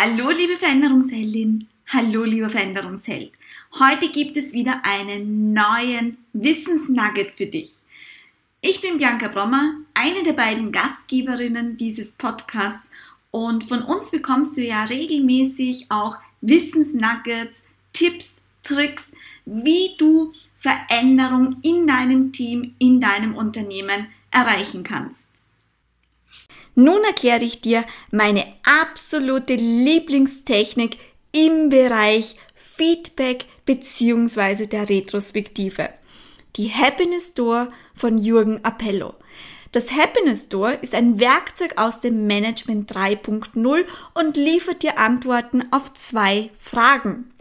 Hallo liebe Veränderungsheldin, hallo lieber Veränderungsheld. Heute gibt es wieder einen neuen Wissensnugget für dich. Ich bin Bianca Brommer, eine der beiden Gastgeberinnen dieses Podcasts und von uns bekommst du ja regelmäßig auch Wissensnuggets, Tipps, Tricks, wie du Veränderung in deinem Team, in deinem Unternehmen erreichen kannst. Nun erkläre ich dir meine absolute Lieblingstechnik im Bereich Feedback bzw. der Retrospektive. Die Happiness Door von Jürgen Appello. Das Happiness Door ist ein Werkzeug aus dem Management 3.0 und liefert dir Antworten auf zwei Fragen.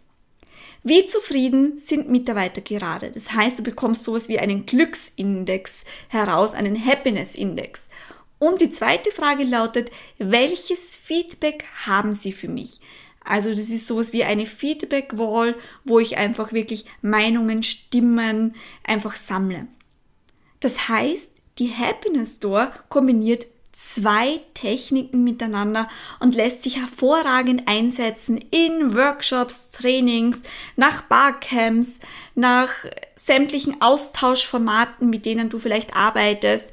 Wie zufrieden sind Mitarbeiter gerade? Das heißt, du bekommst sowas wie einen Glücksindex heraus, einen Happiness Index. Und die zweite Frage lautet, welches Feedback haben Sie für mich? Also das ist sowas wie eine Feedback-Wall, wo ich einfach wirklich Meinungen, Stimmen einfach sammle. Das heißt, die Happiness Store kombiniert zwei Techniken miteinander und lässt sich hervorragend einsetzen in Workshops, Trainings, nach Barcamps, nach sämtlichen Austauschformaten, mit denen du vielleicht arbeitest.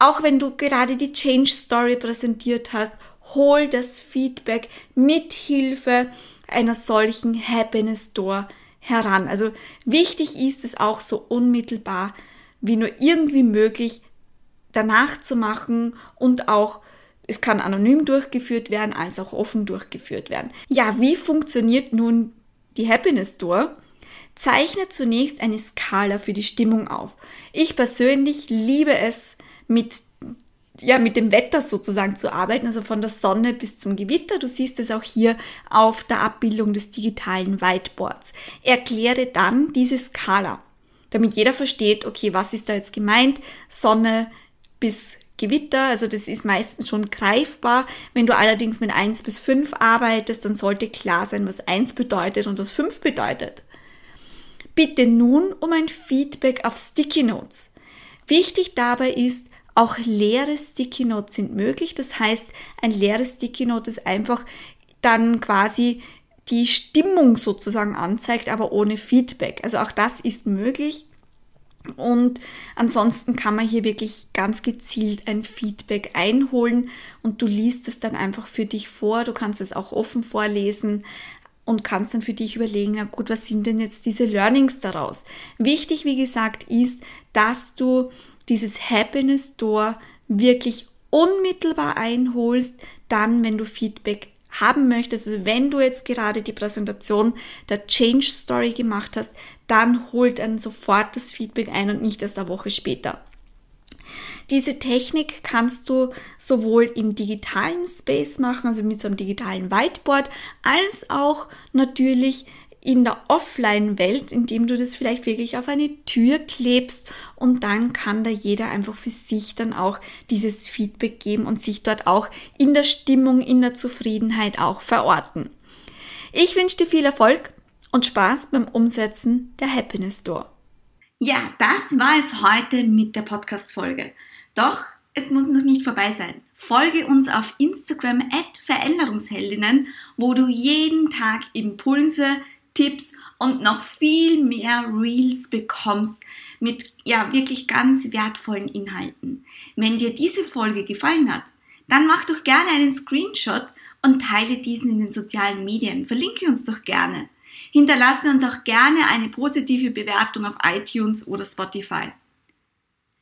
Auch wenn du gerade die Change Story präsentiert hast, hol das Feedback mit Hilfe einer solchen Happiness Door heran. Also wichtig ist es auch so unmittelbar wie nur irgendwie möglich danach zu machen und auch es kann anonym durchgeführt werden, als auch offen durchgeführt werden. Ja, wie funktioniert nun die Happiness Door? Zeichne zunächst eine Skala für die Stimmung auf. Ich persönlich liebe es, mit ja, mit dem Wetter sozusagen zu arbeiten, also von der Sonne bis zum Gewitter. Du siehst es auch hier auf der Abbildung des digitalen Whiteboards. Erkläre dann diese Skala, damit jeder versteht, okay, was ist da jetzt gemeint? Sonne bis Gewitter, also das ist meistens schon greifbar. Wenn du allerdings mit 1 bis 5 arbeitest, dann sollte klar sein, was 1 bedeutet und was 5 bedeutet. Bitte nun um ein Feedback auf Sticky Notes. Wichtig dabei ist, auch leere Sticky Notes sind möglich. Das heißt, ein leeres Sticky Note ist einfach dann quasi die Stimmung sozusagen anzeigt, aber ohne Feedback. Also auch das ist möglich. Und ansonsten kann man hier wirklich ganz gezielt ein Feedback einholen und du liest es dann einfach für dich vor. Du kannst es auch offen vorlesen und kannst dann für dich überlegen, na gut, was sind denn jetzt diese Learnings daraus? Wichtig, wie gesagt, ist, dass du dieses Happiness Door wirklich unmittelbar einholst, dann, wenn du Feedback haben möchtest, also wenn du jetzt gerade die Präsentation der Change Story gemacht hast, dann holt dann sofort das Feedback ein und nicht erst eine Woche später. Diese Technik kannst du sowohl im digitalen Space machen, also mit so einem digitalen Whiteboard, als auch natürlich in der Offline-Welt, indem du das vielleicht wirklich auf eine Tür klebst und dann kann da jeder einfach für sich dann auch dieses Feedback geben und sich dort auch in der Stimmung, in der Zufriedenheit auch verorten. Ich wünsche dir viel Erfolg und Spaß beim Umsetzen der Happiness Store. Ja, das war es heute mit der Podcast-Folge. Doch es muss noch nicht vorbei sein. Folge uns auf Instagram at Veränderungsheldinnen, wo du jeden Tag Impulse, Tipps und noch viel mehr Reels bekommst mit ja wirklich ganz wertvollen Inhalten. Wenn dir diese Folge gefallen hat, dann mach doch gerne einen Screenshot und teile diesen in den sozialen Medien. Verlinke uns doch gerne. Hinterlasse uns auch gerne eine positive Bewertung auf iTunes oder Spotify.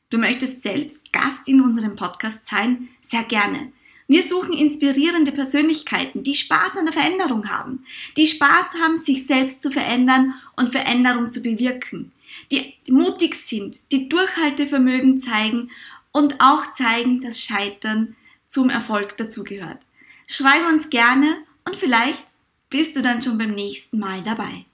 Du möchtest selbst Gast in unserem Podcast sein? Sehr gerne. Wir suchen inspirierende Persönlichkeiten, die Spaß an der Veränderung haben, die Spaß haben, sich selbst zu verändern und Veränderung zu bewirken, die mutig sind, die Durchhaltevermögen zeigen und auch zeigen, dass Scheitern zum Erfolg dazugehört. Schreibe uns gerne und vielleicht bist du dann schon beim nächsten Mal dabei.